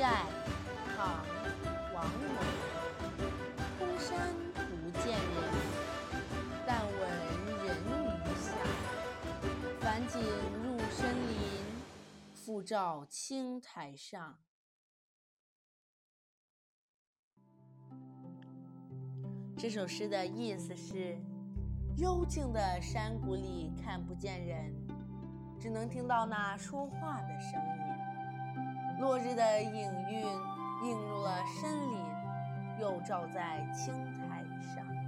寨，唐·王维。空山不见人，但闻人语响。返景入深林，复照青苔上。这首诗的意思是：幽静的山谷里看不见人，只能听到那说话的声音。落日的影韵映入了深林，又照在青苔上。